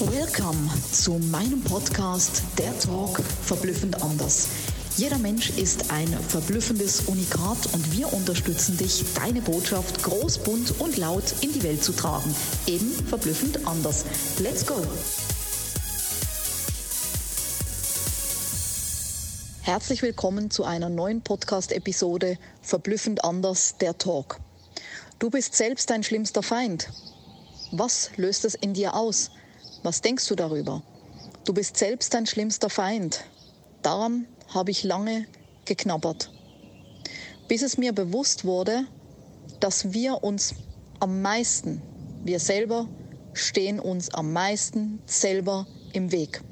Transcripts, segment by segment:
Welcome zu meinem Podcast Der Talk verblüffend anders. Jeder Mensch ist ein verblüffendes Unikat und wir unterstützen dich, deine Botschaft groß, bunt und laut in die Welt zu tragen. Eben verblüffend anders. Let's go! Herzlich willkommen zu einer neuen Podcast-Episode Verblüffend anders, der Talk. Du bist selbst dein schlimmster Feind. Was löst es in dir aus? Was denkst du darüber? Du bist selbst dein schlimmster Feind. Daran habe ich lange geknabbert. Bis es mir bewusst wurde, dass wir uns am meisten, wir selber stehen uns am meisten selber im Weg.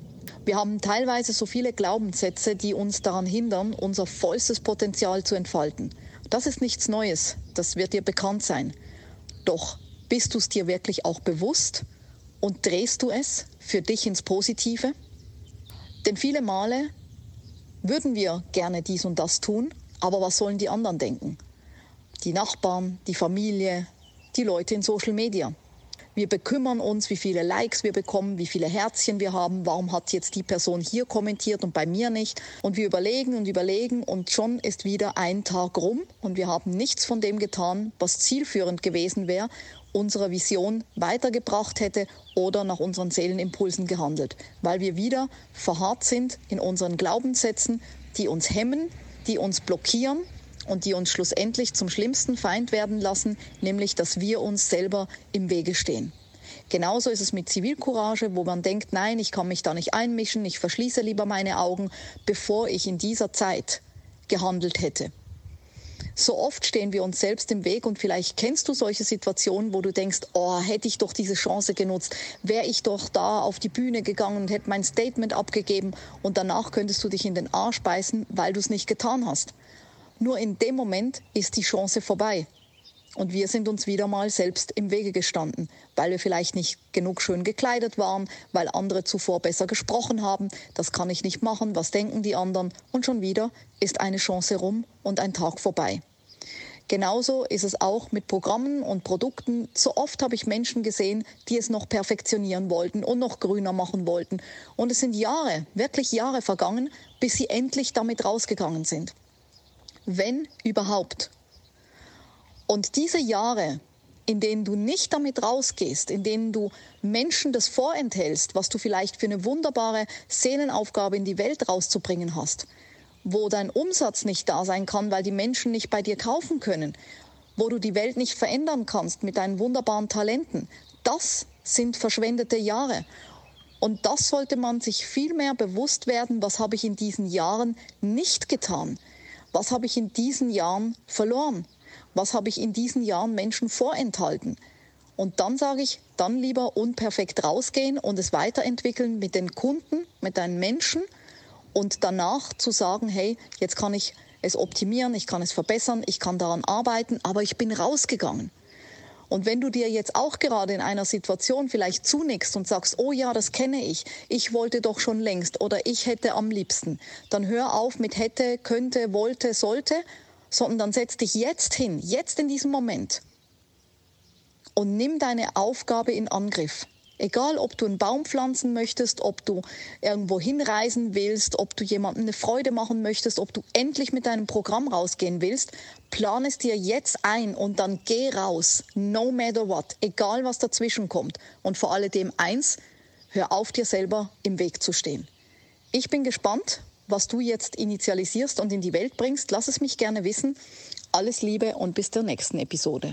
Wir haben teilweise so viele Glaubenssätze, die uns daran hindern, unser vollstes Potenzial zu entfalten. Das ist nichts Neues, das wird dir bekannt sein. Doch bist du es dir wirklich auch bewusst und drehst du es für dich ins Positive? Denn viele Male würden wir gerne dies und das tun, aber was sollen die anderen denken? Die Nachbarn, die Familie, die Leute in Social Media. Wir bekümmern uns, wie viele Likes wir bekommen, wie viele Herzchen wir haben, warum hat jetzt die Person hier kommentiert und bei mir nicht. Und wir überlegen und überlegen und schon ist wieder ein Tag rum und wir haben nichts von dem getan, was zielführend gewesen wäre unsere Vision weitergebracht hätte oder nach unseren Seelenimpulsen gehandelt, weil wir wieder verharrt sind in unseren Glaubenssätzen, die uns hemmen, die uns blockieren und die uns schlussendlich zum schlimmsten Feind werden lassen, nämlich dass wir uns selber im Wege stehen. Genauso ist es mit Zivilcourage, wo man denkt, nein, ich kann mich da nicht einmischen, ich verschließe lieber meine Augen, bevor ich in dieser Zeit gehandelt hätte. So oft stehen wir uns selbst im Weg und vielleicht kennst du solche Situationen, wo du denkst, oh, hätte ich doch diese Chance genutzt, wäre ich doch da auf die Bühne gegangen und hätte mein Statement abgegeben und danach könntest du dich in den Arsch beißen, weil du es nicht getan hast. Nur in dem Moment ist die Chance vorbei. Und wir sind uns wieder mal selbst im Wege gestanden, weil wir vielleicht nicht genug schön gekleidet waren, weil andere zuvor besser gesprochen haben. Das kann ich nicht machen, was denken die anderen? Und schon wieder ist eine Chance rum und ein Tag vorbei. Genauso ist es auch mit Programmen und Produkten. So oft habe ich Menschen gesehen, die es noch perfektionieren wollten und noch grüner machen wollten. Und es sind Jahre, wirklich Jahre vergangen, bis sie endlich damit rausgegangen sind. Wenn überhaupt. Und diese Jahre, in denen du nicht damit rausgehst, in denen du Menschen das vorenthältst, was du vielleicht für eine wunderbare Seelenaufgabe in die Welt rauszubringen hast, wo dein Umsatz nicht da sein kann, weil die Menschen nicht bei dir kaufen können, wo du die Welt nicht verändern kannst mit deinen wunderbaren Talenten. Das sind verschwendete Jahre. Und das sollte man sich viel mehr bewusst werden, was habe ich in diesen Jahren nicht getan? Was habe ich in diesen Jahren verloren? Was habe ich in diesen Jahren Menschen vorenthalten? Und dann sage ich, dann lieber unperfekt rausgehen und es weiterentwickeln mit den Kunden, mit deinen Menschen – und danach zu sagen, hey, jetzt kann ich es optimieren, ich kann es verbessern, ich kann daran arbeiten, aber ich bin rausgegangen. Und wenn du dir jetzt auch gerade in einer Situation vielleicht zunickst und sagst, oh ja, das kenne ich, ich wollte doch schon längst oder ich hätte am liebsten, dann hör auf mit hätte, könnte, wollte, sollte, sondern dann setz dich jetzt hin, jetzt in diesem Moment und nimm deine Aufgabe in Angriff. Egal, ob du einen Baum pflanzen möchtest, ob du irgendwo hinreisen willst, ob du jemandem eine Freude machen möchtest, ob du endlich mit deinem Programm rausgehen willst, plan es dir jetzt ein und dann geh raus. No matter what. Egal, was dazwischen kommt. Und vor alledem eins, hör auf, dir selber im Weg zu stehen. Ich bin gespannt, was du jetzt initialisierst und in die Welt bringst. Lass es mich gerne wissen. Alles Liebe und bis zur nächsten Episode.